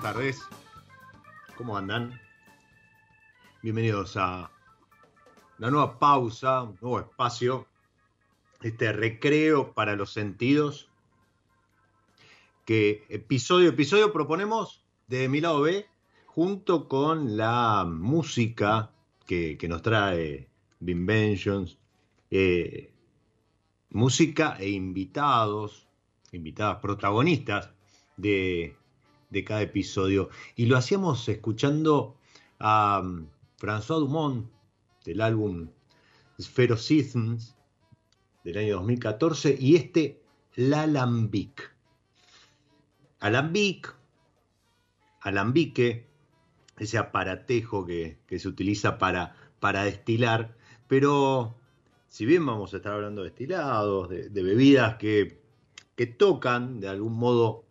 Buenas tardes, ¿cómo andan? Bienvenidos a la nueva pausa, un nuevo espacio, este recreo para los sentidos, que episodio episodio proponemos de mi lado B, junto con la música que, nos trae Binventions, eh, música e invitados, invitadas protagonistas de de cada episodio. Y lo hacíamos escuchando a um, François Dumont del álbum Spherocisms del año 2014 y este L'Alambic. Alambic, alambique, ese aparatejo que, se utiliza para, para, destilar, pero si bien vamos a estar hablando de destilados, de, bebidas que, que tocan de algún modo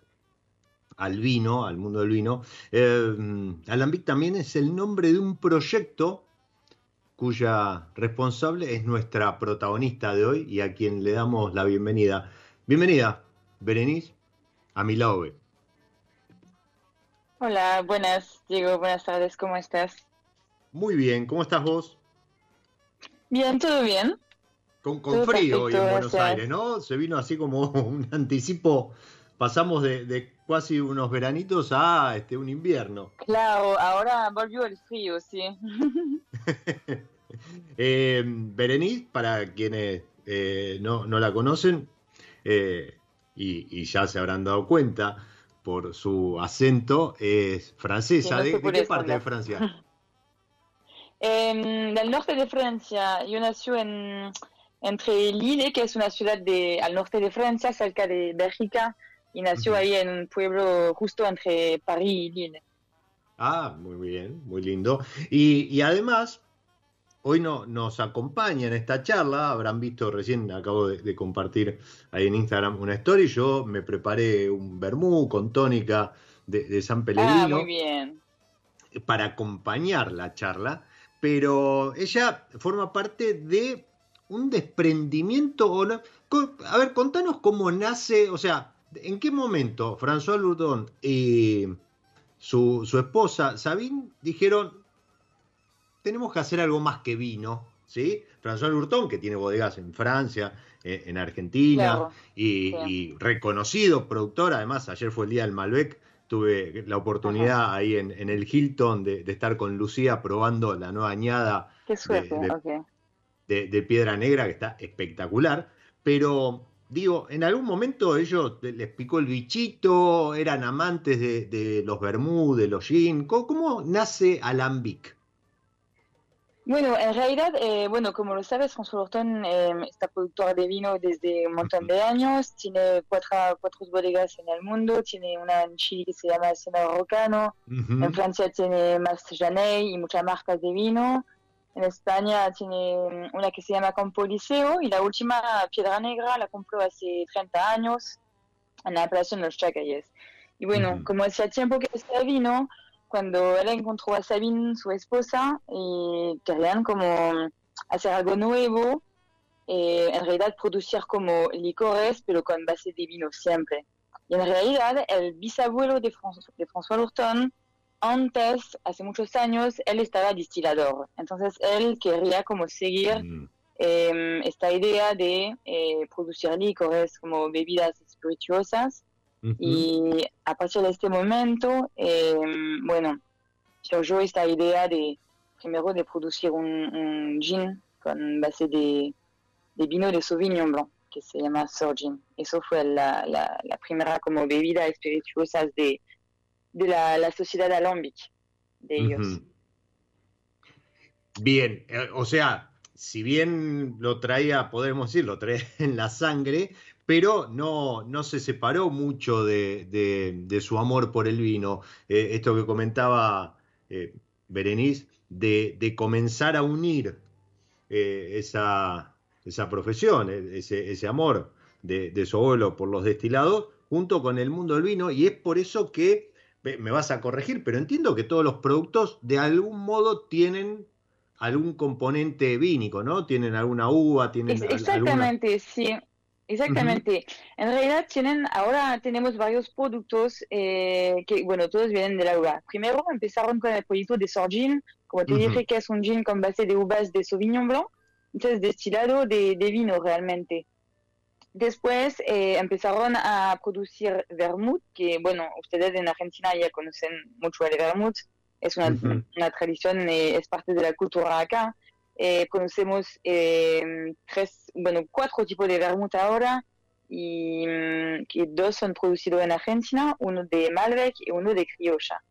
al vino, al mundo del vino. Eh, Alambic también es el nombre de un proyecto cuya responsable es nuestra protagonista de hoy y a quien le damos la bienvenida. Bienvenida, Berenice, a mi lado. Hola, buenas, Diego, buenas tardes, ¿cómo estás? Muy bien, ¿cómo estás vos? Bien, todo bien. Con, frío hoy en Buenos Aires, ¿no? Se vino así como un anticipo, pasamos de, de casi unos veranitos a este, un invierno. Claro, ahora volvió el frío, sí. eh, Berenice, para quienes eh, no, la conocen eh, y, ya se habrán dado cuenta por su acento, es francesa. ¿De, qué parte de Francia? del norte de Francia. Yo nací en, entre Lille, que es una ciudad de, al norte de Francia, cerca de Bélgica y nació ahí en un pueblo justo entre París y Lille. Ah, muy bien, muy lindo. Y, además, hoy no, nos acompaña en esta charla. Habrán visto recién, acabo de, compartir ahí en Instagram una story. Yo me preparé un vermú con tónica de, San Pellegrino. Ah, muy bien. Para acompañar la charla. Pero ella forma parte de un desprendimiento. A ver, contanos cómo nace, o sea, ¿en qué momento François Lourdon y su, su esposa Sabine dijeron, tenemos que hacer algo más que vino, ¿sí? François Lurton, que tiene bodegas en Francia, eh, en Argentina, y, reconocido productor, además ayer fue el día del Malbec, tuve la oportunidad ahí en, el Hilton de, estar con Lucía probando la nueva añada de, Piedra Negra, que está espectacular, pero digo, en algún momento ellos les picó el bichito, eran amantes de, los Bermú, de los gin, ¿cómo, nace Alambic? Bueno, en realidad, eh, bueno, como lo sabes, François Lorton eh, está productor de vino desde un montón de años, tiene cuatro, cuatro bodegas en el mundo, tiene una en Chile que se llama Senado Rocano, en Francia tiene más Janey y muchas marcas de vino, en España tiene una que se llama Campoliceo y la última, Piedra Negra, la compró hace 30 años en la plaza de los Chacayes. Y bueno, como hacía tiempo que está vino, cuando él encontró a Sabine, su esposa, y querían como hacer algo nuevo, eh, en realidad producir como licores, pero con base de vino siempre. Y en realidad el bisabuelo de, de François Lurton, antes, hace muchos años, él estaba distilador. Entonces él quería como seguir mm. em, esta idea de eh, producir licores como bebidas espirituosas y a partir de este momento, eh, bueno, surgió esta idea de, primero, de producir un, gin con base de, vino de Sauvignon Blanc, que se llama Surgin. Eso fue la, la, primera como bebida espirituosa de, de la, sociedad alambic de ellos. Bien, eh, o sea, si bien lo traía, podemos decir, lo traía en la sangre, pero no, no se separó mucho de, su amor por el vino. Eh, esto que comentaba eh, Berenice, de, comenzar a unir eh, esa, esa, profesión, ese, ese amor de, su abuelo por los destilados, junto con el mundo del vino, y es por eso que, me vas a corregir, pero entiendo que todos los productos de algún modo tienen algún componente vínico, ¿no? Tienen alguna uva, tienen... exactamente, sí. Exactamente. En realidad tienen, ahora tenemos varios productos eh, que, bueno, todos vienen de la uva. Primero empezaron con el proyecto de Sorgin, como te dije que es un gin con base de uvas de Sauvignon Blanc, entonces destilado de, vino realmente. Después eh, empezaron a producir vermouth, que bueno, ustedes en Argentina ya conocen mucho el vermouth, es una, una tradición, eh, es parte de la cultura acá. Eh, conocemos eh, tres, bueno, cuatro tipos de vermouth ahora y mm, que dos son producidos en Argentina, uno de Malbec y uno de Criolla.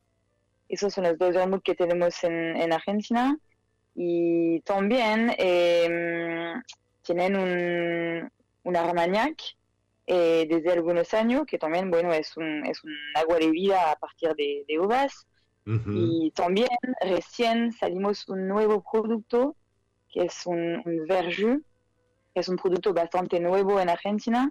Esos son los dos vermouth que tenemos en, en Argentina y también eh, tienen un, un Armagnac desde algunos años que también bueno es un, es un agua de vida a partir de, de uvas y también recién salimos un nuevo producto que es un, un verjus, que es un producto bastante nuevo en Argentina.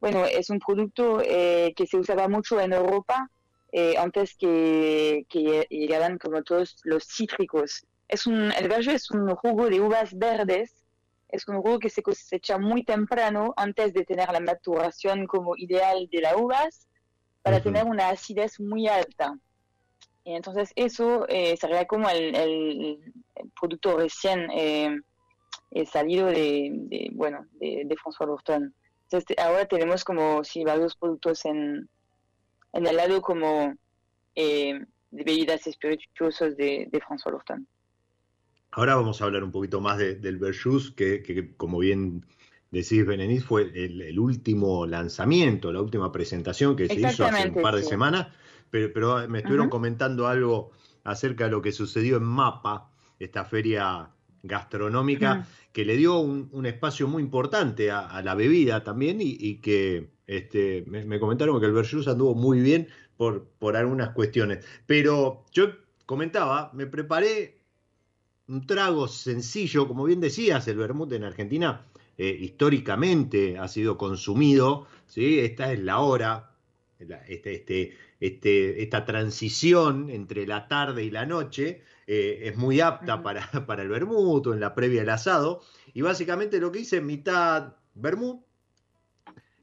Bueno, es un producto eh, que se usaba mucho en Europa eh, antes que, que, llegaran como todos los cítricos. Es un, el verjus es un jugo de uvas verdes, es un jugo que se cosecha muy temprano antes de tener la maturación como ideal de las uvas para tener una acidez muy alta. Y entonces eso eh, sería como el, producto recién eh, eh, salido de, bueno, de, François Lurton. Entonces ahora tenemos como si varios productos en, en el lado como de bebidas espirituosas de, François Lurton. Ahora vamos a hablar un poquito más del Verjus, que, que, como bien decís, Beneniz, fue el, último lanzamiento, la última presentación que se hizo hace un par de semanas. Pero, me estuvieron comentando algo acerca de lo que sucedió en Mapa, esta feria gastronómica, que le dio un, espacio muy importante a, la bebida también y, que este, me, comentaron que el Verjus anduvo muy bien por, por algunas cuestiones. Pero yo comentaba, me preparé un trago sencillo, como bien decías, el vermut en Argentina eh, históricamente ha sido consumido, ¿sí? esta es la hora, este, este, este, esta transición entre la tarde y la noche eh, es muy apta para, para, el vermut o en la previa del asado, y básicamente lo que hice es mitad vermut,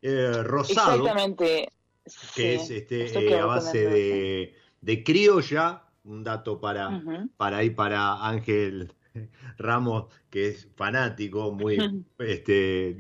eh, rosado, Exactamente. que es este, a base de, de criolla, un dato para, para ahí para Ángel Ramos, que es fanático, muy este,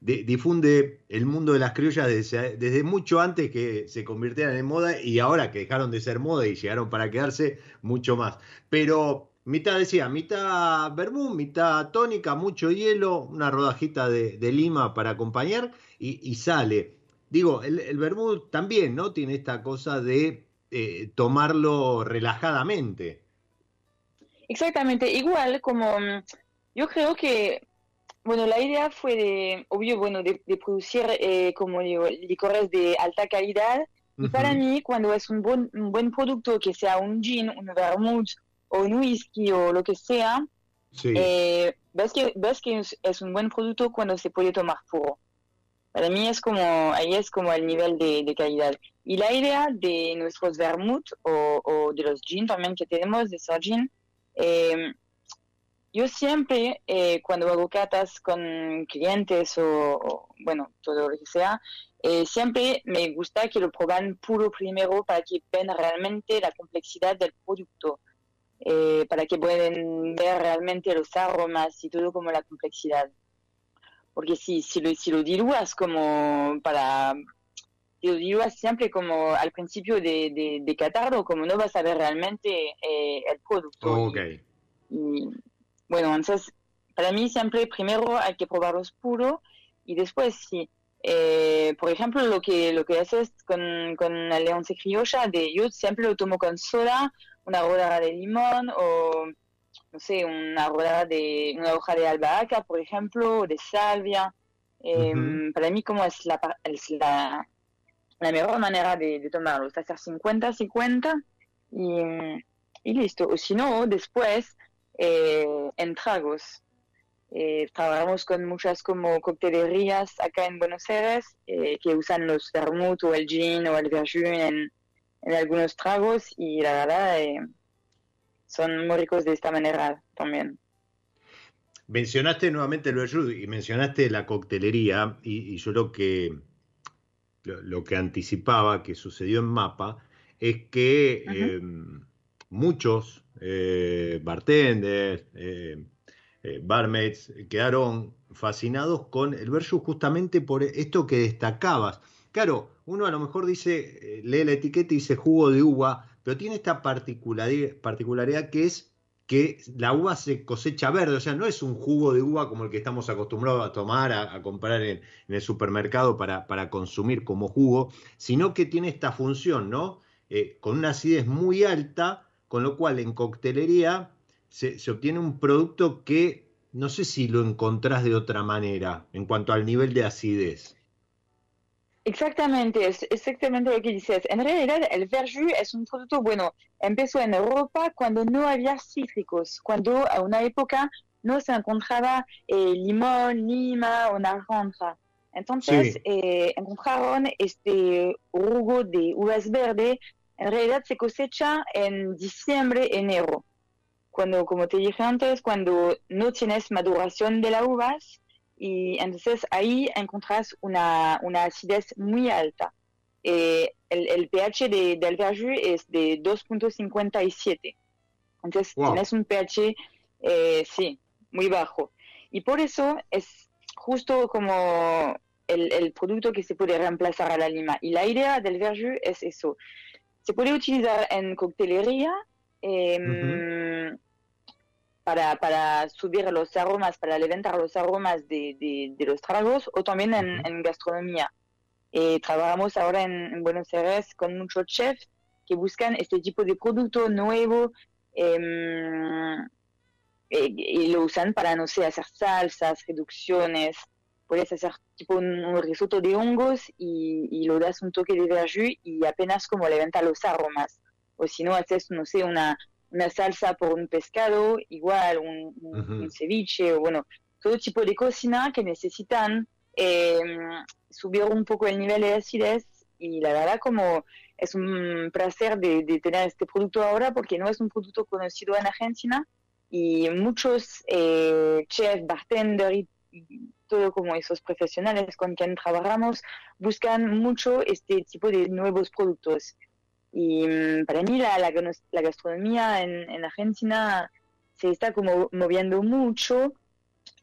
difunde el mundo de las criollas desde, desde, mucho antes que se convirtieran en moda y ahora que dejaron de ser moda y llegaron para quedarse, mucho más. Pero mitad decía, mitad vermú, mitad tónica, mucho hielo, una rodajita de, lima para acompañar y, sale. Digo, el, el también, ¿no? Tiene esta cosa de eh, tomarlo relajadamente. Exactamente, igual como mm, yo creo que, bueno, la idea fue de, obvio, bueno, de, producir, eh, como digo, licores de alta calidad. Y para mí, cuando es un buen, un buen producto, que sea un gin, un vermouth o un whisky o lo que sea, eh, ves que, ves que es, un buen producto cuando se puede tomar puro. Para mí es como, ahí es como el nivel de, calidad. Y la idea de nuestros vermouth o, de los gin también que tenemos, de gin, eh, yo siempre, eh, cuando hago catas con clientes o, bueno, todo lo que sea, eh, siempre me gusta que lo prueban puro primero para que vean realmente la complejidad del producto, eh, para que puedan ver realmente los aromas y todo como la complejidad. Porque si, si, lo, si lo diluas como para, si lo diluas siempre como al principio de, de, de catarlo, como no vas a ver realmente el producto. Okay. Y bueno, entonces, para mí siempre primero hay que probarlos puro y después sí. Eh, por ejemplo, lo que lo que haces con, con la leonce criolla, de, yo siempre lo tomo con soda, una rodada de limón o, no sé, una rodada de una hoja de albahaca, por ejemplo, o de salvia. Em, para mí, como es la, es la, la mejor manera de, de tomarlo, es hacer 50-50 y, y listo. O si no, después eh, en tragos. Eh, trabajamos con muchas como coctelerías acá en Buenos Aires eh, que usan los vermouth o el gin o el verjus en, en algunos tragos y la verdad son muy ricos de esta manera también. Mencionaste nuevamente el verjus y mencionaste la coctelería y, yo lo que lo, que anticipaba que sucedió en Mapa es que muchos eh, bartenders, eh, eh, barmaids, quedaron fascinados con el versus justamente por esto que destacabas. Claro, uno a lo mejor dice, eh, lee la etiqueta y dice jugo de uva, pero tiene esta particularidad, que es que la uva se cosecha verde, o sea, no es un jugo de uva como el que estamos acostumbrados a tomar, a, comprar en, el supermercado para, consumir como jugo, sino que tiene esta función, ¿no? con una acidez muy alta, con lo cual en coctelería se, obtiene un producto que no sé si lo encontrás de otra manera en cuanto al nivel de acidez. Exactamente, es exactamente lo que dices. En realidad, el verjus es un producto, bueno, empezó en Europa cuando no había cítricos, cuando a una época no se encontraba eh, limón, lima o naranja. Entonces, eh, encontraron este jugo de uvas verde en realidad se cosecha en diciembre, enero. Cuando, como te dije antes, cuando no tienes maduración de las uvas y entonces ahí encuentras una, una acidez muy alta. Eh, el, pH de, del verjus es de 2.57. Entonces tienes un pH, eh, sí, muy bajo. Y por eso es justo como el, el, producto que se puede reemplazar a la lima. Y la idea del verjus es eso, se puede utilizar en coctelería em, para, para, subir los aromas, para levantar los aromas de, de, los tragos o también en, gastronomía. Eh, trabajamos ahora en, Buenos Aires con muchos chefs que buscan este tipo de producto nuevo em, eh, y lo usan para, no sé, hacer salsas, reducciones puedes hacer tipo un, risotto de hongos y, y, lo das un toque de verjus y apenas como levanta los aromas. O si no, haces, no sé, una, una salsa por un pescado, igual un, un, ceviche, o bueno, todo tipo de cocina que necesitan eh, subir un poco el nivel de acidez y la verdad como es un placer de, tener este producto ahora porque no es un producto conocido en Argentina y muchos eh, chefs, bartenders y todo como esos profesionales con quien trabajamos buscan mucho este tipo de nuevos productos. Y mm, para mí la, la, gastronomía en, en, Argentina se está como moviendo mucho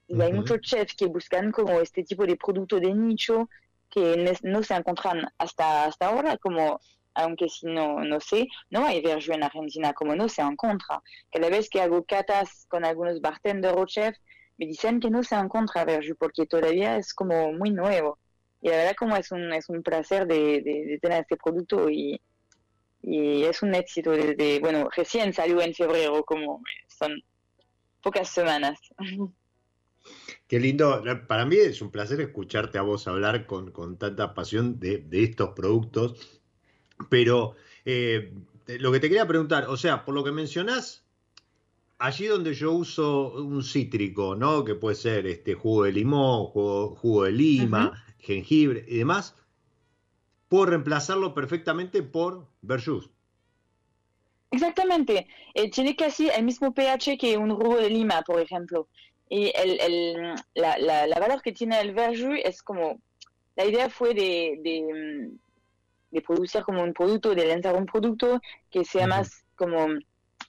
y hay muchos chefs que buscan como este tipo de producto de nicho que no se encuentran hasta, hasta ahora, como aunque si no, no sé, no hay verjus en Argentina, como no se encuentra. Cada vez que hago catas con algunos bartenders o chefs, me dicen que no se encuentra verjus porque todavía es como muy nuevo. Y la verdad como es un, es un placer de, de, tener este producto y, y es un éxito desde, bueno, recién salió en febrero, como son pocas semanas. Qué lindo, para mí es un placer escucharte a vos hablar con, con tanta pasión de, de, estos productos, pero eh, lo que te quería preguntar, o sea, por lo que mencionás, allí donde yo uso un cítrico, ¿no? Que puede ser este jugo de limón, jugo, de lima, jengibre y demás, puedo reemplazarlo perfectamente por verjus. Exactamente, eh, tiene casi el mismo pH que un jugo de lima, por ejemplo. Y el, el, la, la, la, valor que tiene el verjus es como, la idea fue de, de, de, producir como un producto, de lanzar un producto que sea más como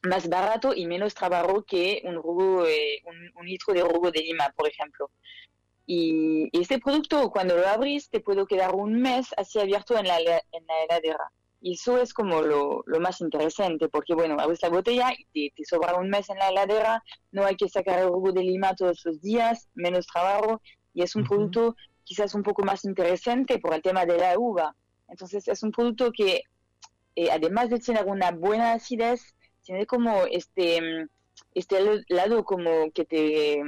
más barato y menos trabajo que un, jugo, eh, un, un, litro de jugo de lima, por ejemplo. Y, y, este producto, cuando lo abrís, te puede quedar un mes así abierto en la, en la heladera. Y eso es como lo, lo, más interesante, porque bueno, abres la botella y te, sobra un mes en la heladera, no hay que sacar el jugo de lima todos los días, menos trabajo, y es un producto quizás un poco más interesante por el tema de la uva. Entonces es un producto que, eh, además de tener una buena acidez, tiene como este, este lado como que te,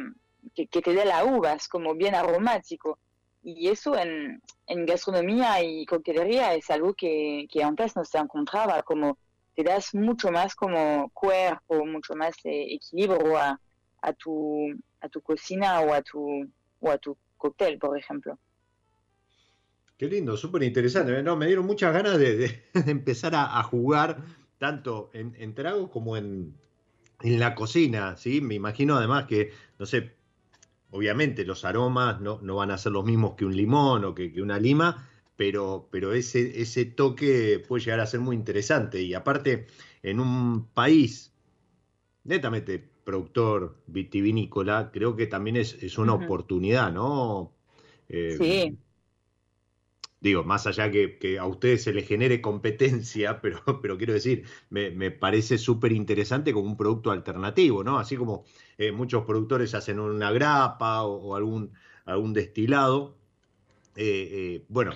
que, que te da la uva, es como bien aromático. Y eso en, en gastronomía y coctelería es algo que, que, antes no se encontraba, como te das mucho más como cuerpo, mucho más eh, equilibrio a, a, tu, a tu cocina o a tu, o a tu cóctel, por ejemplo. Qué lindo, súper interesante. No, me dieron muchas ganas de, de, de empezar a, a, jugar tanto en, en trago como en, en la cocina, ¿sí? Me imagino además que, no sé, obviamente los aromas no, no, van a ser los mismos que un limón o que, que, una lima, pero, pero ese, ese toque puede llegar a ser muy interesante. Y aparte, en un país netamente productor vitivinícola, creo que también es, es una uh -huh. oportunidad, ¿no? Eh, sí. Digo, más allá que, que, a ustedes se les genere competencia, pero, pero quiero decir, me, me parece súper interesante como un producto alternativo, ¿no? Así como eh, muchos productores hacen una grapa o, o algún, algún destilado. Eh, eh, bueno,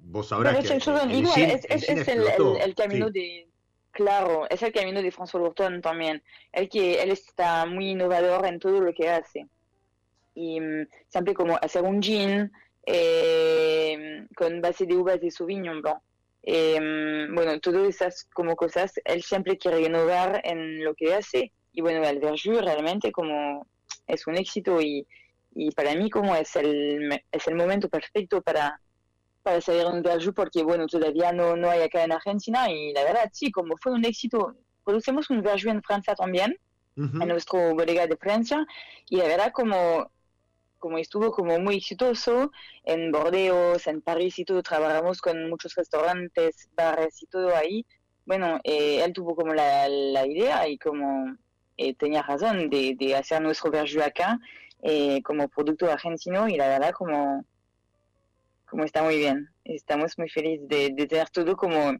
vos sabrás pero que... Es, el, igual, es, es, es el, el, el, camino sí. de... Claro, es el camino de François Lurton también. El que él está muy innovador en todo lo que hace. Y um, siempre como hacer un gin eh, con base de uvas de Sauvignon Blanc. Eh, bueno, todas esas como cosas, él siempre quiere innovar en lo que hace y bueno, el verjus realmente como es un éxito y, y para mí como es el, es el momento perfecto para, para salir un verjus porque bueno, todavía no, no hay acá en Argentina y la verdad sí, como fue un éxito, producimos un verjus en Francia también, uh -huh. en nuestro bodega de Francia y la verdad como como estuvo como muy exitoso en Bordeaux, en París y todo, trabajamos con muchos restaurantes, bares y todo ahí. Bueno, eh, él tuvo como la, idea y como eh, tenía razón de, hacer nuestro verjus acá eh, como producto argentino y la verdad como, como está muy bien. Estamos muy felices de, tener todo como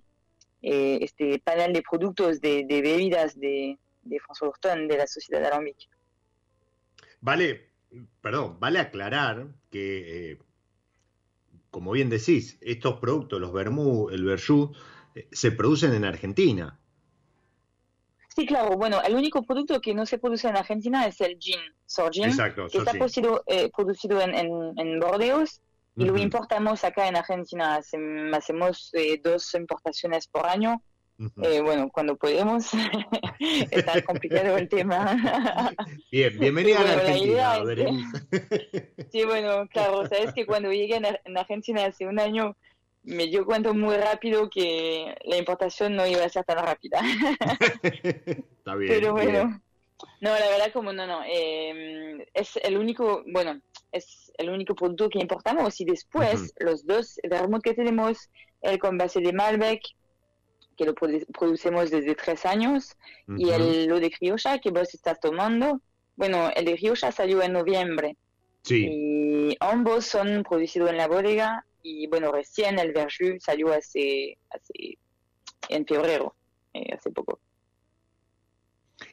este panel de productos de, de bebidas de, de François Horton, de la Sociedad Alambic. Vale, perdón, vale aclarar que, eh, como bien decís, estos productos, los vermú, el verjus, eh, se producen en Argentina. Sí, claro. Bueno, el único producto que no se produce en Argentina es el gin, Sorgin, Exacto, que está producido, eh, producido en, en, en, Bordeaux y uh -huh. lo importamos acá en Argentina. Hacemos eh, dos importaciones por año eh, bueno, cuando podemos, está complicado el tema. Bien, bienvenida a la Argentina, Sí, bueno, claro, sabes que cuando llegué en Argentina hace un año, me dio cuenta muy rápido que la importación no iba a ser tan rápida. Está bien. Pero bueno, no, la verdad como no, no, em, es el único, bueno, es el único producto que importamos y después los dos vermut que tenemos, el con base de Malbec, que lo producimos desde tres años, y el lo de criolla que vos estás tomando. Bueno, el de criolla salió en noviembre. Sí. Y ambos son producidos en la bodega y bueno, recién el Verjus salió hace, hace en febrero, eh, hace poco.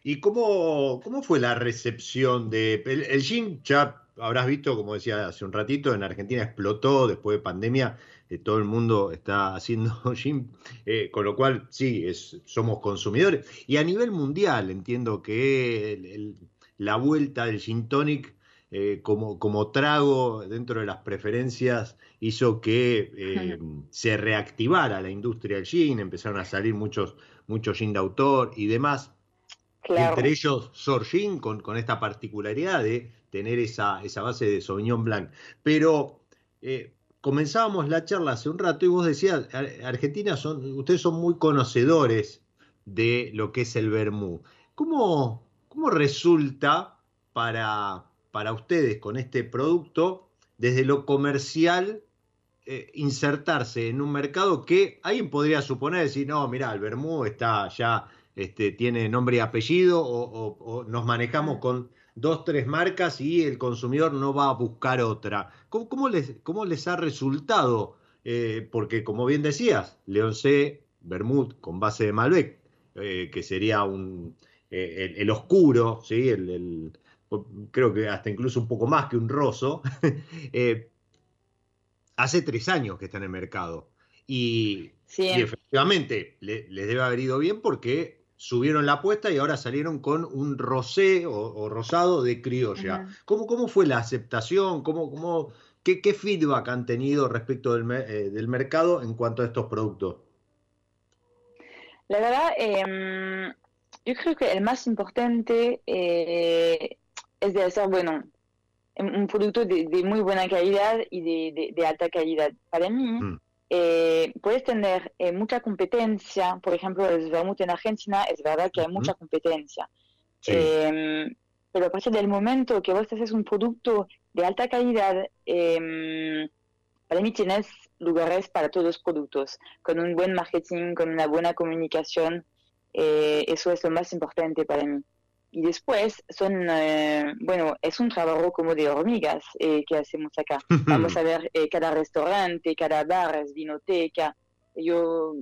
¿Y cómo, cómo fue la recepción de... El, el, gin ya habrás visto, como decía hace un ratito, en Argentina explotó después de pandemia, eh, todo el mundo está haciendo gin, eh, con lo cual sí, es, somos consumidores. Y a nivel mundial entiendo que la vuelta del gin tonic eh, como, como trago dentro de las preferencias hizo que se reactivara la industria del gin, empezaron a salir muchos, muchos gin de autor y demás. Entre ellos Sorgin, con, con esta particularidad de tener esa, esa base de Sauvignon Blanc. Pero eh, comenzábamos la charla hace un rato y vos decías, Argentina, son, ustedes son muy conocedores de lo que es el vermú. ¿Cómo, cómo resulta para, para ustedes con este producto, desde lo comercial, eh, insertarse en un mercado que alguien podría suponer, decir, no, mira, el vermú está ya, este, tiene nombre y apellido, o nos manejamos con dos, tres marcas y el consumidor no va a buscar otra. ¿Cómo, les, cómo les, ha resultado? Eh, porque, como bien decías, León C. Bermud con base de Malbec, eh, que sería un, eh, el, oscuro, ¿sí? El, creo que hasta incluso un poco más que un roso, hace tres años que está en el mercado. Y, efectivamente les debe haber ido bien porque subieron la apuesta y ahora salieron con un rosé o, rosado de criolla. ¿Cómo, ¿Cómo, fue la aceptación? ¿Cómo, cómo, qué, qué, feedback han tenido respecto del, eh, del, mercado en cuanto a estos productos? La verdad, em, yo creo que el más importante eh, es de hacer, bueno, un producto de, muy buena calidad y de, de, alta calidad. Para mí, mm eh, puedes tener eh, mucha competencia, por ejemplo, el vermut en Argentina es verdad que hay mucha competencia, em, pero a partir del momento que vos haces un producto de alta calidad, eh, para mí tienes lugares para todos los productos, con un buen marketing, con una buena comunicación, eh, eso es lo más importante para mí. Y después son, eh, bueno, es un trabajo como de hormigas eh, que hacemos acá. Vamos a ver eh, cada restaurante, cada bar, es vinoteca. Yo,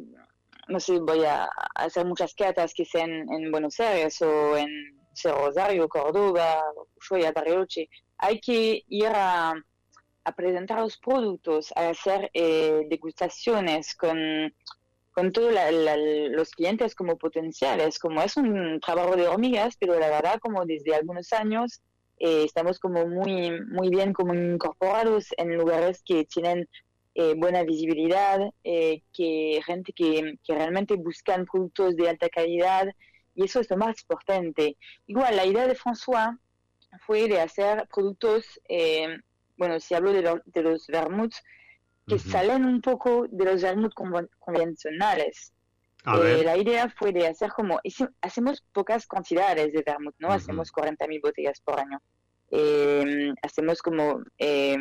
no sé, voy a hacer muchas catas que sean en Buenos Aires o en Rosario, Córdoba, Ushuaia, Bariloche. Hay que ir a, a presentar los productos, a hacer degustaciones con con todos los clientes como potenciales, como es un trabajo de hormigas, pero la verdad como desde algunos años eh, estamos como muy, muy bien como incorporados en lugares que tienen eh, buena visibilidad, eh, que gente que, que, realmente buscan productos de alta calidad y eso es lo más importante. Igual, la idea de François fue de hacer productos, bueno, si hablo de, los vermuts, que salen un poco de los vermouth convencionales. Eh, la idea fue de hacer como, hacemos pocas cantidades de vermouth, ¿no? Hacemos 40.000 botellas por año. Eh, hacemos como, eh,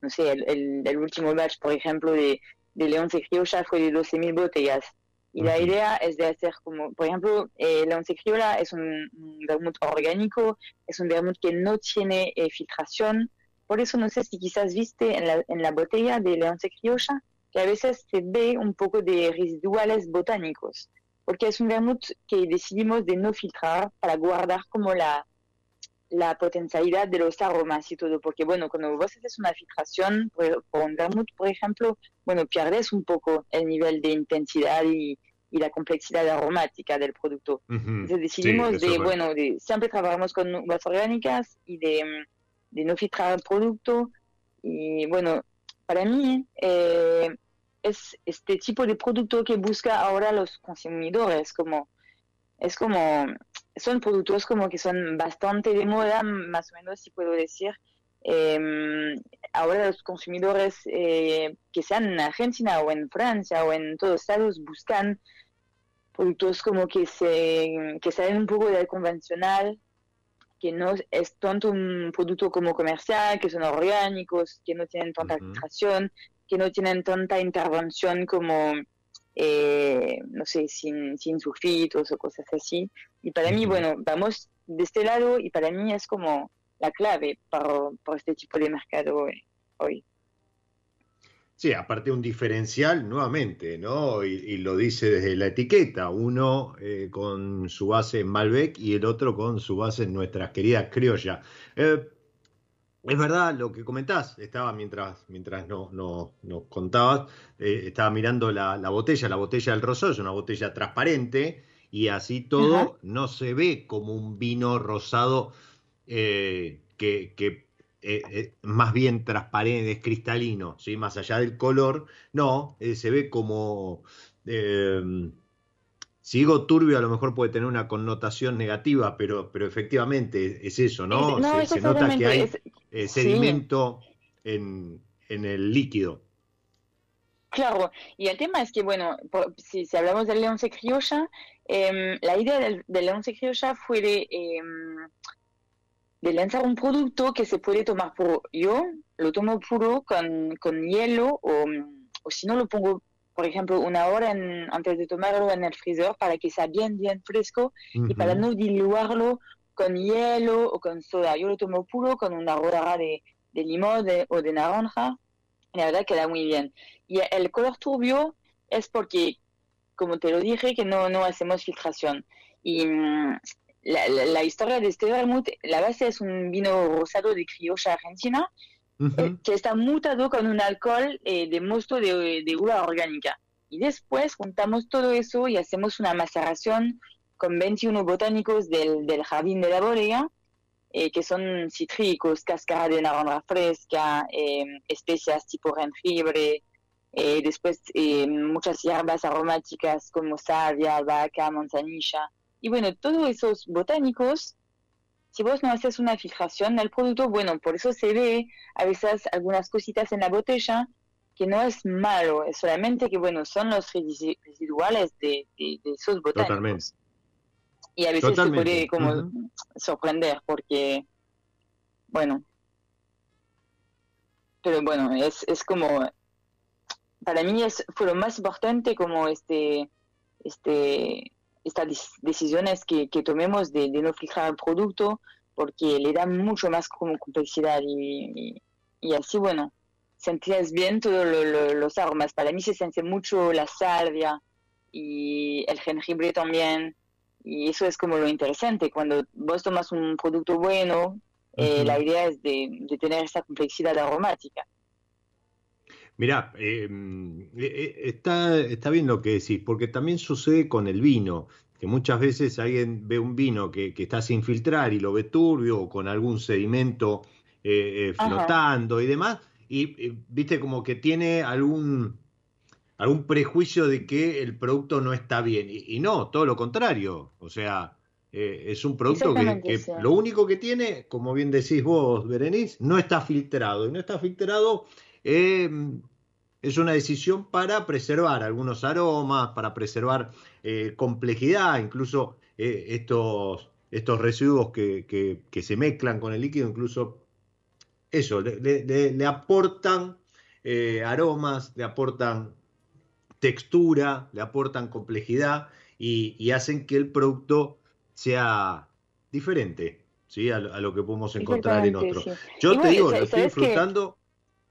no sé, el, el, último batch, por ejemplo, de, de León Criolla fue de 12.000 botellas. Y la idea es de hacer como, por ejemplo, eh, León Criolla es un, un vermouth orgánico, es un vermouth que no tiene filtración, por eso no sé si quizás viste en la, en la botella de Leonce Criolla que a veces se ve un poco de residuales botánicos, porque es un vermut que decidimos de no filtrar para guardar como la, la potencialidad de los aromas y todo, porque bueno, cuando vos haces una filtración por, un vermut, por ejemplo, bueno, pierdes un poco el nivel de intensidad y, y la complejidad aromática del producto. Entonces decidimos de, bueno, de, siempre trabajamos con uvas orgánicas y de de no filtrar el producto. Y bueno, para mí, eh, es este tipo de producto que busca ahora los consumidores, como es como son productos como que son bastante de moda, más o menos si puedo decir. Em, ahora los consumidores eh, que sean en Argentina o en Francia o en todos Estados buscan productos como que se que salen un poco del convencional, que no es tanto un producto como comercial, que son orgánicos, que no tienen tanta filtración, que no tienen tanta intervención como, eh, no sé, sin, sin sulfitos o cosas así. Y para mí, bueno, vamos de este lado y para mí es como la clave para, para este tipo de mercado hoy. Sí, aparte un diferencial nuevamente, ¿no? Y, lo dice desde la etiqueta, uno eh, con su base en Malbec y el otro con su base en nuestras queridas criollas. Eh, es verdad lo que comentás, estaba mientras, mientras nos no, contabas, eh, estaba mirando la, botella, la botella del rosado es una botella transparente y así todo no se ve como un vino rosado que, eh, más bien transparente, es cristalino, ¿sí? más allá del color, no, se ve como si digo turbio, a lo mejor puede tener una connotación negativa, pero, pero efectivamente es eso, ¿no? se, nota que hay eh, sedimento en, el líquido. Claro, y el tema es que, bueno, si, hablamos del León Criolla, em, la idea del, León Criolla fue de, em, de, lanzar un producto que se puede tomar puro. Yo lo tomo puro con, con hielo o, o si no lo pongo por ejemplo, una hora antes de tomarlo en el freezer para que sea bien, bien fresco y para no diluirlo con hielo o con soda. Yo lo tomo puro con una rodaja de, limón o de naranja la verdad queda muy bien. Y el color turbio es porque, como te lo dije, que no, no hacemos filtración. Y mm, la, historia de este vermouth, la base es un vino rosado de criolla argentina eh, que está mutado con un alcohol eh, de mosto de, de, uva orgánica. Y después juntamos todo eso y hacemos una maceración con 21 botánicos del, del jardín de la bodega, eh, que son cítricos, cáscara de naranja fresca, especias tipo jengibre, después muchas hierbas aromáticas como salvia, vaca, manzanilla. Y bueno, todos esos botánicos si vos no haces una filtración del producto, bueno, por eso se ve a veces algunas cositas en la botella que no es malo, es solamente que, bueno, son los residuales de, esos botánicos. Totalmente. Y a veces se puede como sorprender porque, bueno, pero bueno, es, es como, para mí es, fue lo más importante como este, este, estas decisiones que, que tomemos de, no fijar el producto porque le da mucho más como complejidad y, y, así, bueno, sentías bien todos los aromas. Para mí se siente mucho la salvia y el jengibre también. Y eso es como lo interesante. Cuando vos tomas un producto bueno, eh, la idea es de, de tener esa complejidad aromática. Mirá, em, eh, eh, está, está bien lo que decís, porque también sucede con el vino, que muchas veces alguien ve un vino que, está sin filtrar y lo ve turbio o con algún sedimento eh, flotando y demás, y, viste como que tiene algún, algún prejuicio de que el producto no está bien. Y, no, todo lo contrario. O sea, es un producto que, lo único que tiene, como bien decís vos, Berenice, no está filtrado. Y no está filtrado eh, es una decisión para preservar algunos aromas, para preservar eh, complejidad, incluso eh, estos, estos residuos que, se mezclan con el líquido, incluso eso, le, aportan aromas, le aportan textura, le aportan complejidad y, hacen que el producto sea diferente ¿sí? a, lo que podemos encontrar en otro. Yo te digo, lo estoy disfrutando.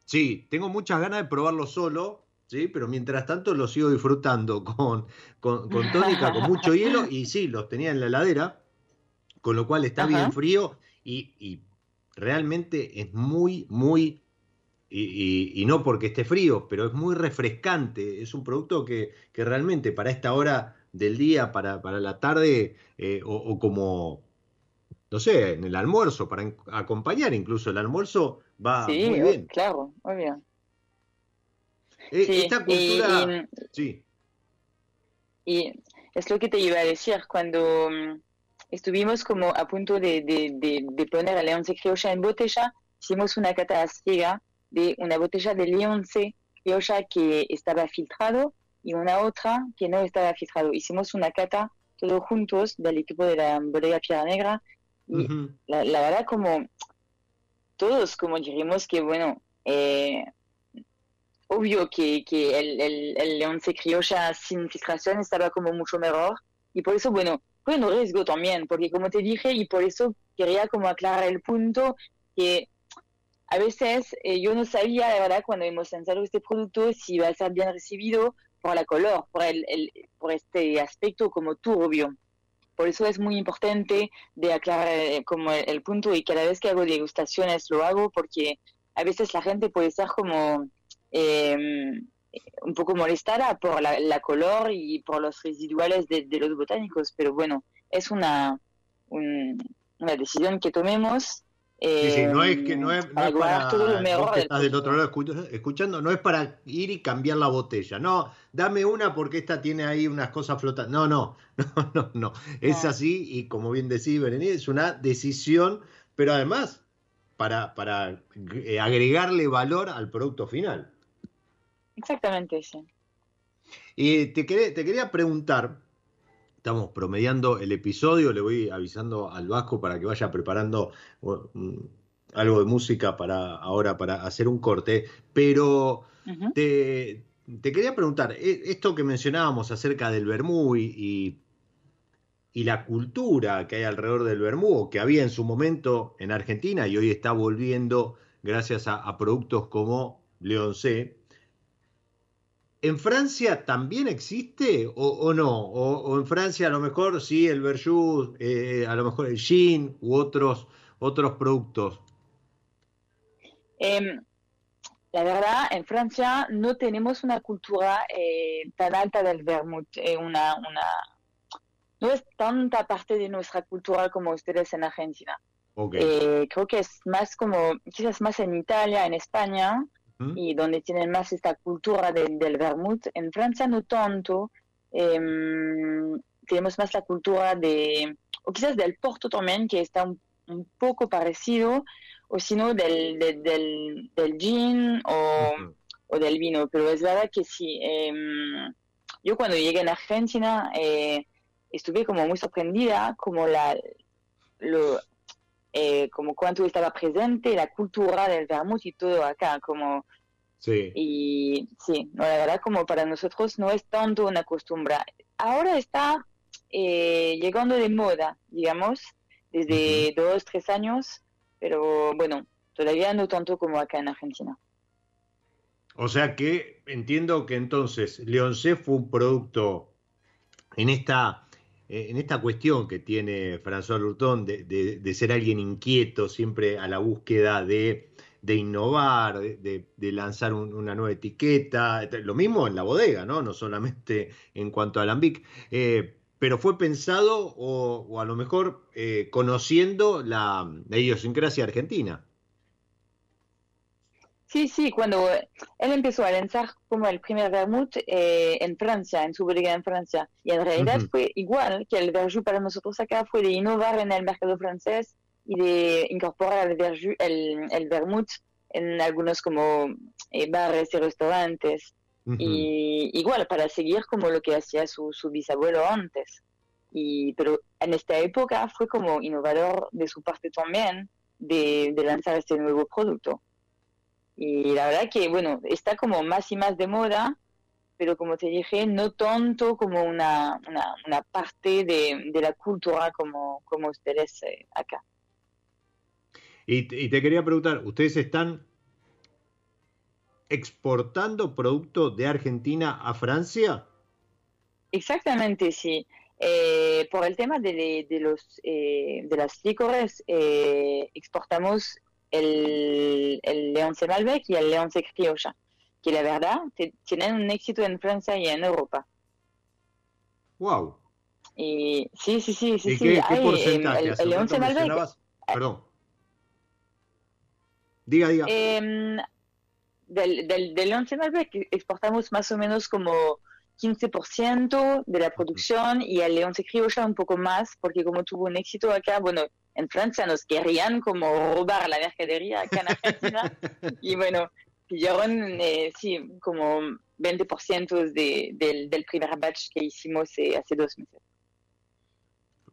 Sí, tengo muchas ganas de probarlo solo, sí, pero mientras tanto lo sigo disfrutando con, con, tónica, con mucho hielo, y sí, los tenía en la heladera, con lo cual está bien frío y, realmente es muy, muy, y, no porque esté frío, pero es muy refrescante, es un producto que, que realmente para esta hora del día, para, para la tarde, eh, o como no sé, en el almuerzo, para acompañar incluso el almuerzo, va muy bien. Claro, muy bien. Eh, Sí, esta cultura... y- Sí. Y es lo que te iba a decir, cuando mm, estuvimos como a punto de, de, de, de poner a Leonce Criolla en botella, hicimos una cata ciega de una botella de Leonce Criolla que estaba filtrado y una otra que no estaba filtrado. Hicimos una cata todos juntos del equipo de la bodega Piedra Negra y Ujú. la, la verdad como todos como diríamos que bueno eh, obvio que, que el, el, el Leonce criolla sin filtración estaba como mucho mejor. Y por eso bueno fue un riesgo también porque como te dije y por eso quería como aclarar el punto que a veces eh, yo no sabía la verdad cuando hemos lanzado este producto si iba a ser bien recibido por la color por el, el por este aspecto como turbio por eso es muy importante de aclarar eh, como el, punto y cada vez que hago degustaciones lo hago porque a veces la gente puede ser como eh, un poco molestada por la, la color y por los residuales de, de los botánicos, pero bueno, es una, un- una decisión que tomemos. Sí, sí, no es eh, que no es, no para es vos que estás del otro lado escu- escuchando, no es para ir y cambiar la botella. No, dame una porque esta tiene ahí unas cosas flotando. No, no, no, no, no. Es No. así y como bien decís, Berenice, es una decisión, pero además para, para eh, agregarle valor al producto final. Exactamente, sí. Y te, te quería preguntar, estamos promediando el episodio, le voy avisando al Vasco para que vaya preparando mm, algo de música para ahora para hacer un corte, pero te, te quería preguntar, e- esto que mencionábamos acerca del vermú y, y- y la cultura que hay alrededor del vermú, o que había en su momento en Argentina y hoy está volviendo gracias a, a productos como Leoncé, ¿En Francia también existe o, o no? O, o en Francia a lo mejor sí el Verjus, eh, a lo mejor el Gin u otros, otros productos. Em, la verdad, en Francia no tenemos una cultura eh, tan alta del vermut, eh, una, una, no es tanta parte de nuestra cultura como ustedes en Argentina. Ok. Eh, creo que es más como, quizás más en Italia, en España, ¿Mm? y donde tienen más esta cultura de- del vermut. En Francia no tanto. Em, tenemos más la cultura de, o quizás del porto también, que está un, un poco parecido, o si no del, de- del, del gin o, o del vino. Pero es verdad que sí. em, yo cuando llegué en Argentina eh, estuve como muy sorprendida como la lo, eh, como cuánto estaba presente la cultura del vermut y todo acá como Sí. y sí no, la verdad como para nosotros no es tanto una costumbre. Ahora está eh, llegando de moda digamos desde dos tres años pero bueno todavía no tanto como acá en Argentina. O sea que entiendo que entonces Leoncé fue un producto en esta, en esta cuestión que tiene François Lurton de, ser alguien inquieto, siempre a la búsqueda de, innovar, de, lanzar un- una nueva etiqueta. Lo mismo en la bodega, ¿no? No solamente en cuanto a Alambic. Eh, pero fue pensado o, o a lo mejor eh, conociendo la, la idiosincrasia argentina. Sí, sí, cuando él empezó a lanzar como el primer vermut eh, en Francia, en su bodega en Francia, y en realidad fue igual que el verjus para nosotros acá, fue de innovar en el mercado francés y de incorporar el, verjus, el, el vermut en algunos como eh, bares y restaurantes, y igual para seguir como lo que hacía su, su bisabuelo antes. Y, pero en esta época fue como innovador de su parte también de, de lanzar este nuevo producto. Y la verdad que, bueno, está como más y más de moda, pero como te dije, no tanto como una, una, una parte de, de la cultura como, como ustedes eh, acá. Y, te- y te quería preguntar, ¿ustedes están exportando productos de Argentina a Francia? Exactamente, sí. Eh, por el tema de, de los, eh, de las licores, eh, exportamos el, el Leonce Malbec y el Leonce Criolla, que la verdad te- tienen un éxito en Francia y en Europa. ¡Wow! Y sí, sí, sí, sí, ¿Y sí. qué, hay, eh, porcentaje? el, el Leonce Malbec mencionabas- Perdón. Diga, diga. Em, del, del, del 11 Malbec exportamos más o menos como 15% de la producción y el León se criolla un poco más porque como tuvo un éxito acá, bueno, en Francia nos querían como robar la mercadería acá en Argentina y bueno, pillaron eh, sí, como 20% de, del, del primer batch que hicimos eh, hace dos meses.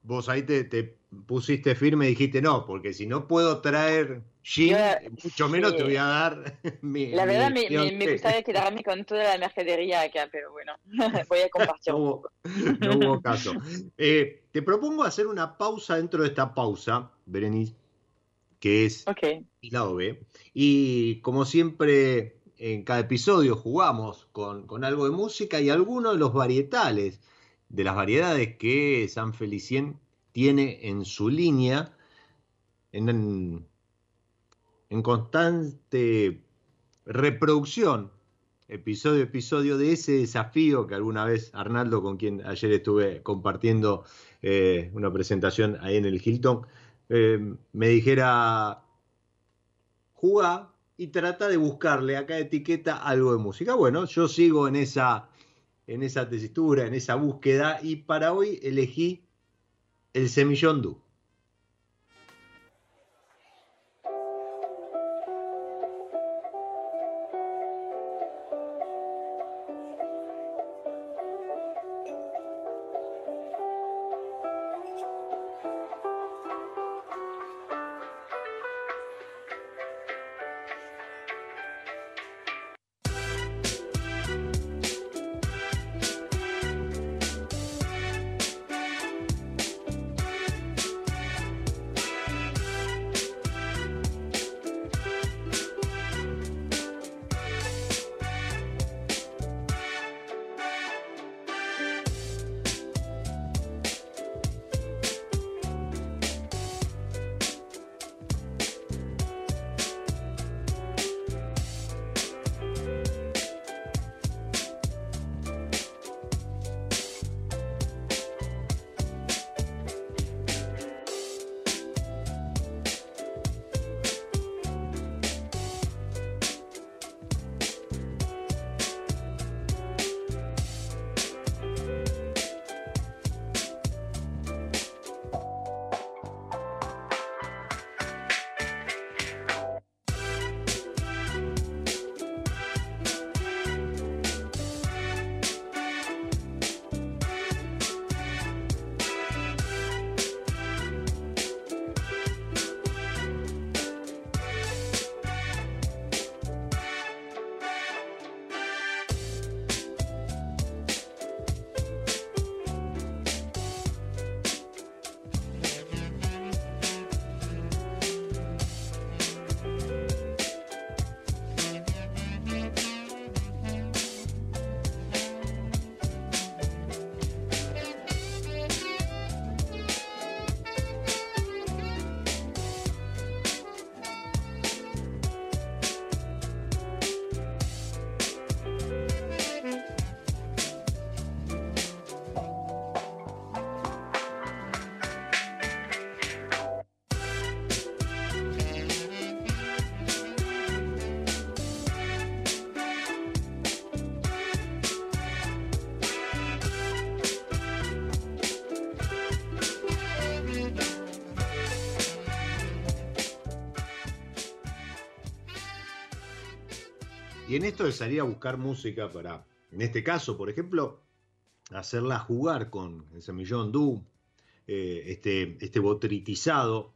Vos ahí te, te, pusiste firme y dijiste no, porque si no puedo traer gin, mucho menos te voy a dar mi. La verdad, mi, me, me, gustaría quedarme con toda la mercadería acá, pero bueno, voy a compartir no, un poco. no hubo caso. Eh, te propongo hacer una pausa dentro de esta pausa, Berenice, que es okay. el lado B. Y como siempre, en cada episodio jugamos con, con algo de música y algunos de los varietales de las variedades que San Felicien tiene en su línea, en, en constante reproducción, episodio a episodio, de ese desafío que alguna vez Arnaldo, con quien ayer estuve compartiendo eh, una presentación ahí en el Hilton, eh, me dijera, juega y trata de buscarle a cada etiqueta algo de música. Bueno, yo sigo en esa en esa tesitura, en esa búsqueda, y para hoy elegí el Semillón Du. Y en esto de salir a buscar música para, en este caso, por ejemplo, hacerla jugar con el semillón Du, eh, este, este botritizado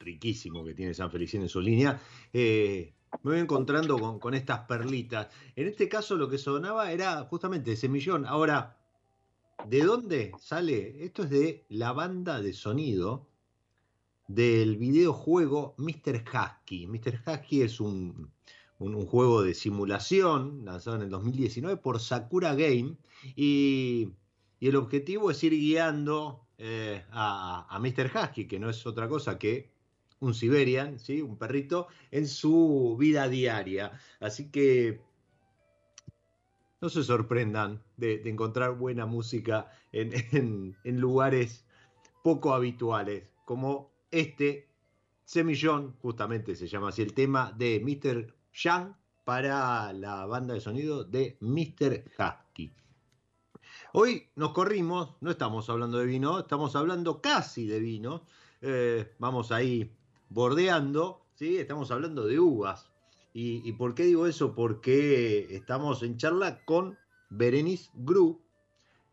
riquísimo que tiene San Felicien en su línea, eh, me voy encontrando con, con, estas perlitas. En este caso lo que sonaba era justamente semillón. Ahora, ¿de dónde sale? Esto es de la banda de sonido del videojuego Mr. Husky. Mr. Husky es un, un, juego de simulación lanzado en el 2019 por Sakura Game y, el objetivo es ir guiando eh, a, Mr. Husky, que no es otra cosa que un Siberian, ¿sí? un perrito, en su vida diaria. Así que no se sorprendan de, encontrar buena música en, en, en lugares poco habituales, como este Semillón, justamente se llama así el tema de Mr. Yang para la banda de sonido de Mr. Husky. Hoy nos corrimos, no estamos hablando de vino, estamos hablando casi de vino. Eh, vamos ahí bordeando, ¿sí? estamos hablando de uvas. ¿Y, por qué digo eso? Porque estamos en charla con Berenice Gru,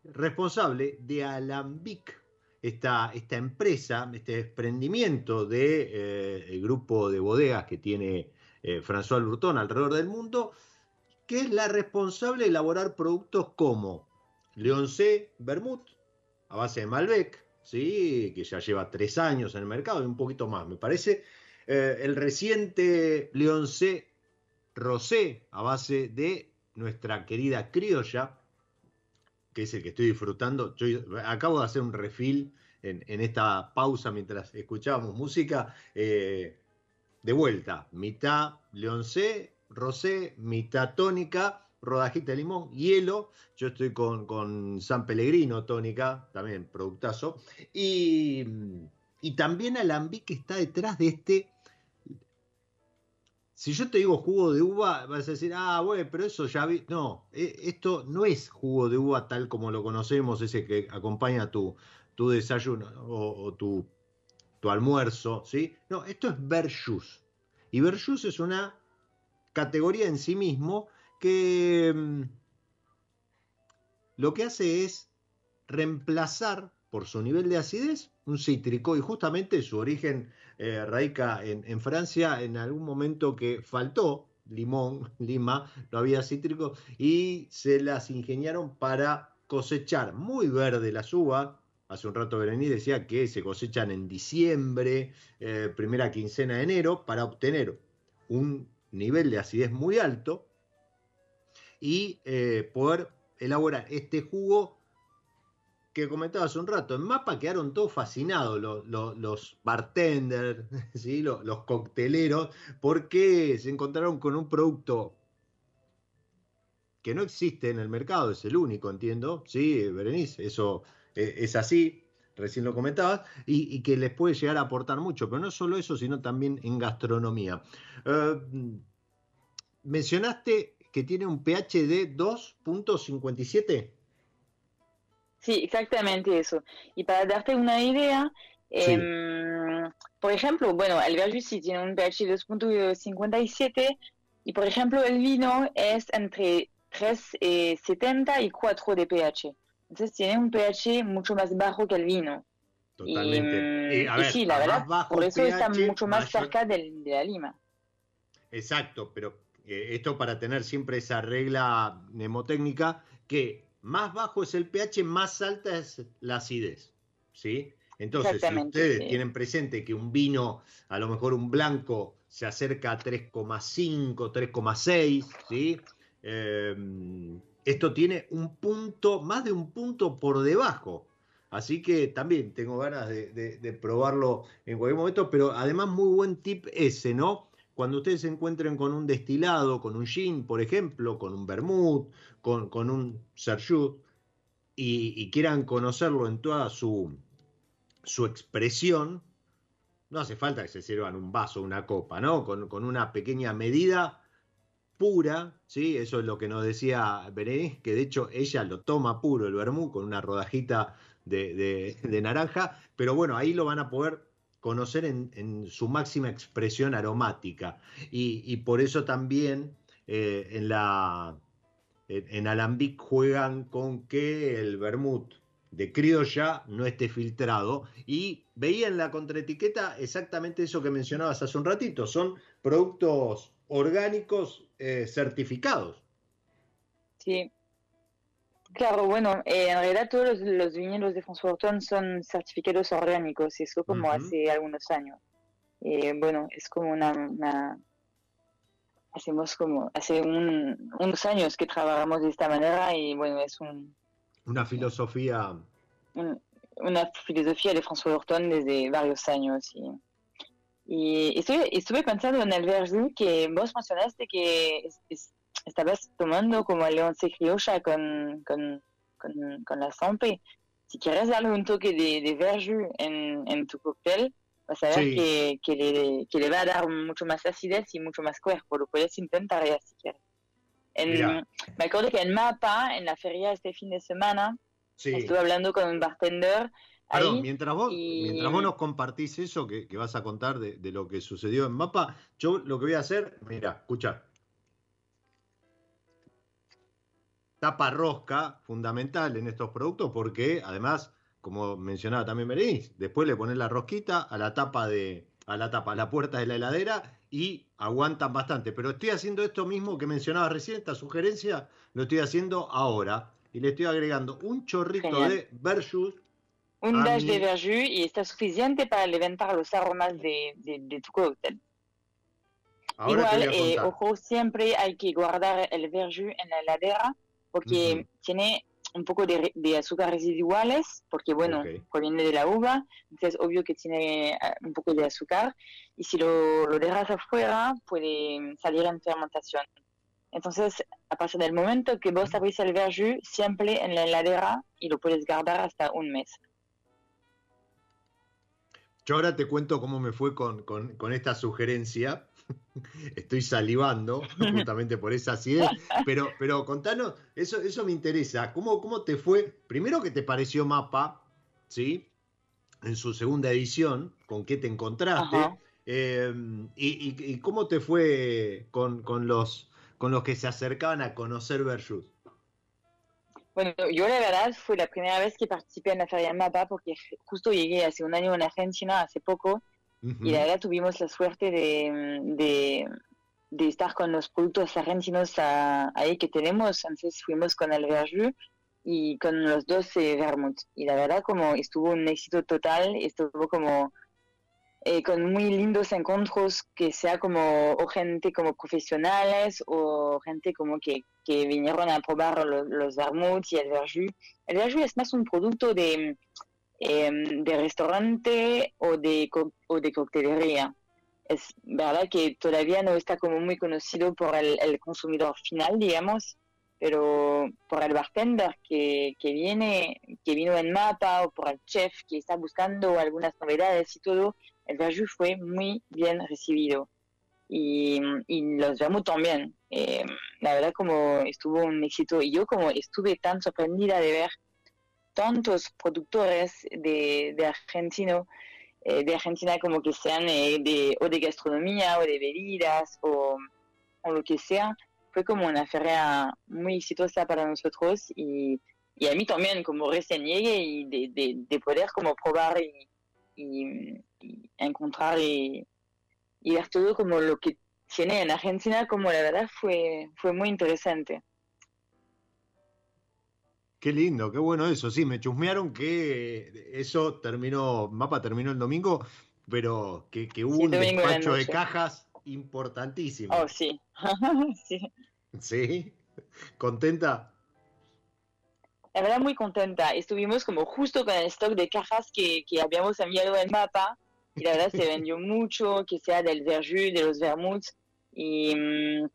responsable de Alambic, esta, esta empresa, este desprendimiento del de, eh, grupo de bodegas que tiene eh, François Lurton alrededor del mundo, que es la responsable de elaborar productos como Leoncé Vermouth, a base de Malbec, ¿sí? que ya lleva tres años en el mercado y un poquito más, me parece. Eh, el reciente Leoncé Rosé, a base de nuestra querida criolla, que es el que estoy disfrutando. Yo acabo de hacer un refil en, esta pausa mientras escuchábamos música. Eh, de vuelta, mitad Leoncé, Rosé, mitad tónica, rodajita de limón, hielo. Yo estoy con, San Pellegrino, tónica, también productazo. Y, y también Alambique está detrás de este si yo te digo jugo de uva, vas a decir, ah, bueno, pero eso ya vi. No, e, esto no es jugo de uva tal como lo conocemos, ese que acompaña tu, tu desayuno o, tu, tu, almuerzo, ¿sí? No, esto es verjus. Y verjus es una categoría en sí mismo que mm, lo que hace es reemplazar por su nivel de acidez un cítrico y justamente su origen eh, en, Francia en algún momento que faltó limón, lima, no había cítrico y se las ingeniaron para cosechar muy verde las uvas. Hace un rato Berení decía que se cosechan en diciembre, eh, primera quincena de enero, para obtener un nivel de acidez muy alto y eh, poder elaborar este jugo que comentaba hace un rato, en Mapa quedaron todos fascinados los, bartenders, ¿sí? los, cocteleros, porque se encontraron con un producto que no existe en el mercado, es el único, entiendo, sí, Berenice, eso e, es así, recién lo comentabas, y, que les puede llegar a aportar mucho, pero no solo eso, sino también en gastronomía. Eh, mencionaste que tiene un pH de 2.57. Sí, exactamente eso. Y para darte una idea, em, por ejemplo, bueno, el verjus sí tiene un pH de 2.57 y por ejemplo el vino es entre 3,70 y 4 de pH. Entonces tiene un pH mucho más bajo que el vino. Totalmente. Y, sí, la verdad, por eso está mucho más cerca de la lima. Exacto, pero eh, esto para tener siempre esa regla mnemotécnica que más bajo es el pH, más alta es la acidez. ¿sí? Entonces, si ustedes tienen presente que un vino, a lo mejor un blanco, se acerca a 3,5, 3,6, ¿sí? Em, esto tiene un punto, más de un punto por debajo. Así que también tengo ganas de, probarlo en cualquier momento, pero además muy buen tip ese, ¿no? cuando ustedes se encuentren con un destilado, con un gin, por ejemplo, con un vermouth, con, un serjut, y, quieran conocerlo en toda su, su expresión, no hace falta que se sirvan un vaso, una copa, ¿no? Con, una pequeña medida pura, ¿sí? Eso es lo que nos decía Berenice, que de hecho ella lo toma puro el vermouth con una rodajita de, naranja, pero bueno, ahí lo van a poder conocer en, su máxima expresión aromática. Y, por eso también eh, en, en, Alambic juegan con que el vermut de criolla no esté filtrado. Y veía en la contraetiqueta exactamente eso que mencionabas hace un ratito. Son productos orgánicos eh, certificados. Sí, Claro, bueno, eh, en realidad todos los, viñedos de François Horton son certificados orgánicos, eso como hace algunos años. Eh, bueno, es como una, hacemos como, hace unos años que trabajamos de esta manera y bueno, es un... Una filosofía... una filosofía de François Horton desde varios años y... Y estuve, pensando en el verso que vos mencionaste que es estabas tomando como el once criolla con, con, con, la Sampe. Si quieres darle un toque de, de verjus en, en tu cóctel, vas a ver que, que, le, que, le, va a dar mucho más acidez y mucho más cuerpo. Lo puedes intentar ya si quieres. me acuerdo que en Mapa, en la feria este fin de semana, estuve hablando con un bartender. Ahí, mientras, vos, mientras vos nos compartís eso que, que vas a contar de, de, lo que sucedió en Mapa, yo lo que voy a hacer, mira, escucha. Tapa rosca, fundamental en estos productos, porque además como mencionaba también Berenice, después le pones la rosquita a la tapa de a la tapa, a la puerta de la heladera y aguantan bastante. Pero estoy haciendo esto mismo que mencionaba recién, esta sugerencia, lo estoy haciendo ahora y le estoy agregando un chorrito de verjus. Un dash de verjus y está suficiente para levantar los aromas de, de, tu cóctel. Igual, eh, ojo, siempre hay que guardar el verjus en la heladera porque tiene un poco de, de azúcar residuales, porque bueno, proviene de la uva, entonces es obvio que tiene eh, un poco de azúcar, y si lo, lo dejas afuera puede salir en fermentación. Entonces, a partir del momento que vos abrís el verjus, siempre en la heladera y lo puedes guardar hasta un mes. Yo ahora te cuento cómo me fue con, con, con esta sugerencia, Estoy salivando justamente por esa acidez, pero, pero contanos, eso, eso me interesa. ¿Cómo, ¿Cómo te fue? Primero, que te pareció Mapa? ¿Sí? En su segunda edición, ¿con qué te encontraste? Eh, y, cómo te fue con, con, los, con los que se acercaban a conocer Berjut? Bueno, yo la verdad fue la primera vez que participé en la Feria Mapa porque justo llegué hace un año en Argentina, hace poco, y la verdad tuvimos la suerte de, de, estar con los productos argentinos ahí que tenemos. Entonces fuimos con el Verjus y con los 12 vermouth. Y la verdad como estuvo un éxito total, estuvo como eh, con muy lindos encuentros que sea como o gente como profesionales o gente como que, que vinieron a probar los, los y el Verjus. El Verjus es más un producto de Em, de restaurante o de, o de coctelería. Es verdad que todavía no está como muy conocido por el, consumidor final, digamos, pero por el bartender que, que, viene, que vino en mapa o por el chef que está buscando algunas novedades y todo, el verjus fue muy bien recibido. Y, los vermouth también. Eh, la verdad como estuvo un éxito y yo como estuve tan sorprendida de ver tantos productores de, de argentino, eh, de Argentina como que sean eh, de, o de gastronomía o de bebidas o, lo que sea, fue como una feria muy exitosa para nosotros y, a mí también como recién llegué y de, de, poder como probar y, encontrar y, y ver todo como lo que tiene en Argentina, como la verdad fue, fue muy interesante. Qué lindo, qué bueno eso. Sí, me chusmearon que eso terminó, Mapa terminó el domingo, pero que, hubo un despacho de cajas importantísimo. Oh, sí. sí. ¿Sí? ¿Contenta? La verdad, muy contenta. Estuvimos como justo con el stock de cajas que, que habíamos enviado en Mapa y la verdad se vendió mucho, que sea del verjus, de los vermouths. Y, mm,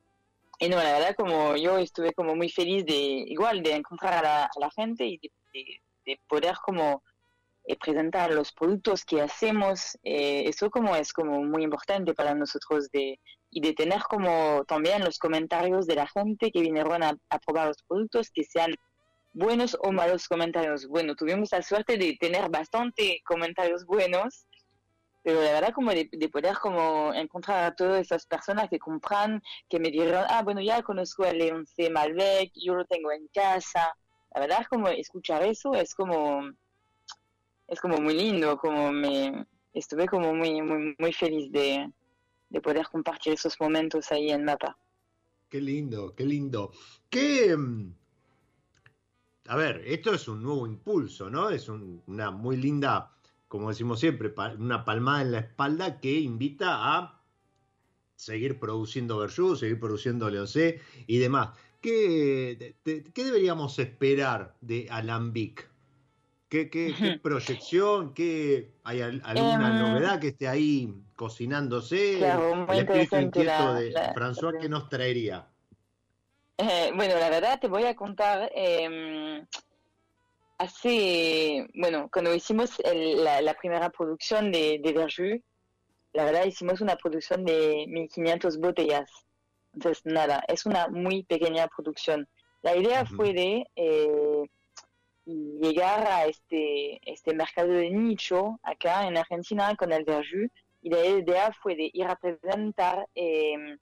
y no, la verdad, como yo estuve como muy feliz de, igual, de encontrar a la, gente y de, poder como eh, presentar los productos que hacemos. Eh, eso como es como muy importante para nosotros de, y de tener como también los comentarios de la gente que vinieron a, a probar los productos, que sean buenos o malos comentarios. Bueno, tuvimos la suerte de tener bastante comentarios buenos pero la verdad como de, poder como encontrar a todas esas personas que compran, que me dijeron, ah, bueno, ya conozco el León C. Malbec, yo lo tengo en casa. La verdad como escuchar eso es como, es como muy lindo, como me, estuve como muy, muy, muy feliz de, de poder compartir esos momentos ahí en Mapa. Qué lindo, qué lindo. Qué... Mm, a ver, esto es un nuevo impulso, ¿no? Es una muy linda como decimos siempre, una palmada en la espalda que invita a seguir produciendo Verjus, seguir produciendo Leocé y demás. ¿Qué, deberíamos esperar de Alambic? ¿Qué, qué, proyección? ¿Qué, ¿Hay alguna em, novedad que esté ahí cocinándose? Claro, muy interesante de François, ¿qué nos traería? Eh, bueno, la verdad te voy a contar. Em, hace, bueno, cuando hicimos la, primera producción de, de la verdad hicimos una producción de 1500 botellas. Entonces, nada, es una muy pequeña producción. La idea fue de eh, llegar a este, este mercado de nicho acá en Argentina con el Verjus y la idea fue de ir a presentar, em,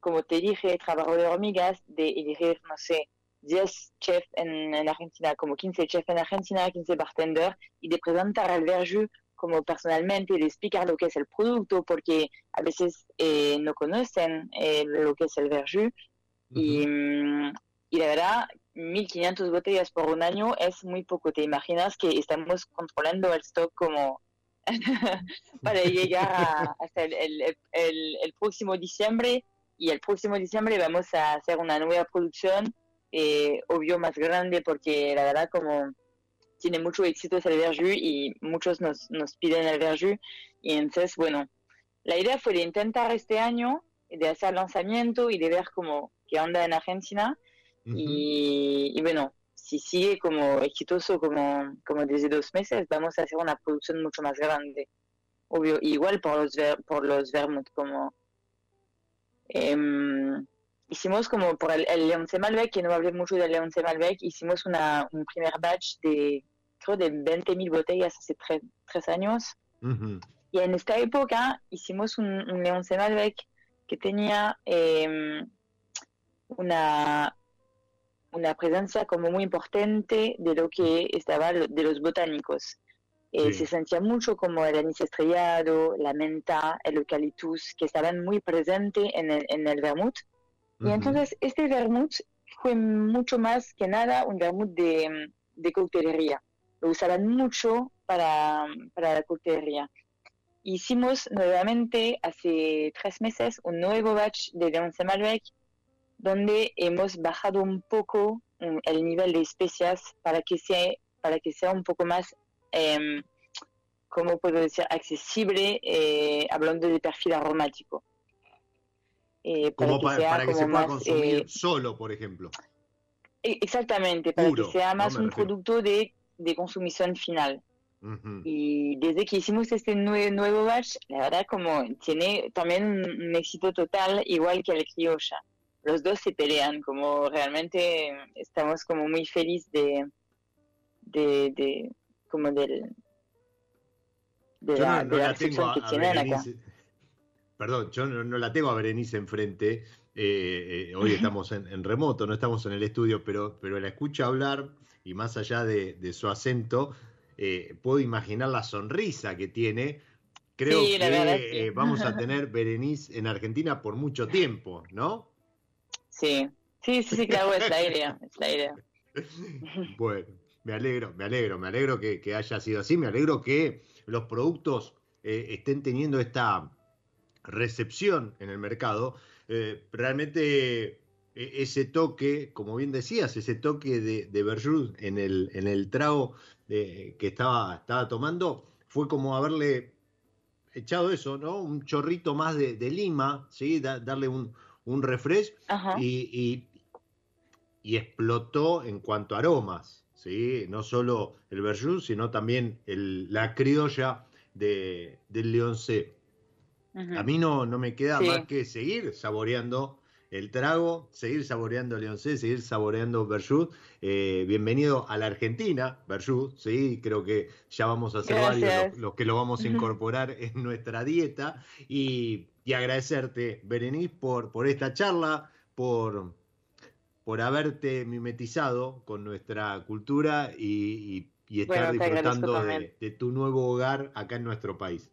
como te dije, trabajo de hormigas, de elegir, no sé, 10 chefs en, en, Argentina, como 15 chefs en Argentina, 15 bartenders, y de presentar el Verjus como personalmente, de explicar lo que es el producto, porque a veces eh, no conocen eh, lo que es el Verjus. y, mm, y la verdad, 1.500 botellas por un año es muy poco. ¿Te imaginas que estamos controlando el stock como para llegar hasta el, el, el, próximo diciembre? Y el próximo diciembre vamos a hacer una nueva producción, eh, obvio más grande, porque la verdad como tiene mucho éxito el Verjus y muchos nos, nos piden el Verjus. Y entonces, bueno, la idea fue de intentar este año, de hacer lanzamiento y de ver cómo qué onda en Argentina y, bueno, si sigue como exitoso como, como desde dos meses, vamos a hacer una producción mucho más grande. Obvio, igual por los, por los vermouth, como... Em, hicimos como por el, el Leonce Malbec, que no hablé mucho del Leonce Malbec, hicimos una, un primer batch de, creo, de 20.000 botellas hace tres, años. Y en esta época hicimos un, un Leonce Malbec que tenía em, una, una presencia como muy importante de lo que estaba de los botánicos. Eh, se sentía mucho como el anís estrellado, la menta, el eucaliptus, que estaban muy presentes en el, en el vermouth. Y entonces este vermouth fue mucho más que nada un vermouth de, de coctelería. Lo usaban mucho para, para la coctelería. Hicimos nuevamente hace tres meses un nuevo batch de Leonce Malbec donde hemos bajado un poco mm, el nivel de especias para que sea, para que sea un poco más, eh, ¿cómo puedo decir?, accesible, eh, hablando de perfil aromático. Eh, para como que para, que se pueda consumir eh, solo, por ejemplo. E, exactamente, para que sea más un producto de, de consumición final. Y desde que hicimos este nuevo, nuevo batch, la verdad como tiene también un éxito total, igual que el criolla los dos se pelean, como realmente estamos como muy felices de, de, como del, de la, no, la tengo que tienen acá. Perdón, yo no, la tengo a Berenice enfrente. Eh, eh, hoy estamos en, remoto, no estamos en el estudio, pero, pero la escucho hablar y más allá de, su acento, eh, puedo imaginar la sonrisa que tiene. Creo que vamos a tener Berenice en Argentina por mucho tiempo, ¿no? Sí, sí, sí, sí, claro, es la idea, es la idea. Bueno, me alegro, me alegro, me alegro que, haya sido así, me alegro que los productos estén teniendo esta recepción en el mercado. Eh, realmente e, ese toque, como bien decías, ese toque de, de en el, en el trago que estaba, estaba tomando, fue como haberle echado eso, ¿no? Un chorrito más de, lima, ¿sí? darle un, un refresh y, y, explotó en cuanto a aromas, ¿sí? no solo el verjus, sino también el, la criolla de, del Leoncé. A mí no, no me queda más que seguir saboreando el trago, seguir saboreando Leoncé, seguir saboreando Berjud. Eh, bienvenido a la Argentina, Berjud, sí, creo que ya vamos a ser varios los, que lo vamos a incorporar en nuestra dieta. Y y agradecerte, Berenice, por, por esta charla, por, por haberte mimetizado con nuestra cultura y, estar disfrutando de, tu nuevo hogar acá en nuestro país.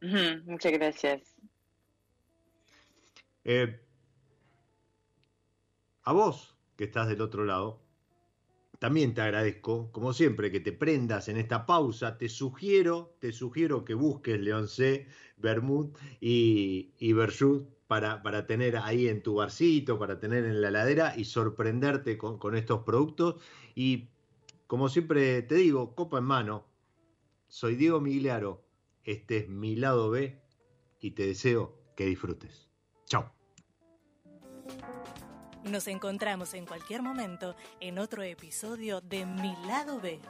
Muchas gracias. Eh, a vos, que estás del otro lado, también te agradezco, como siempre, que te prendas en esta pausa. Te sugiero, te sugiero que busques Leoncé, Bermud y, y para, para, tener ahí en tu barcito, para tener en la ladera y sorprenderte con, con estos productos. Y como siempre te digo, copa en mano, soy Diego Migliaro, este es mi lado B y te deseo que disfrutes. Chao. Nos encontramos en cualquier momento en otro episodio de Mi Lado B.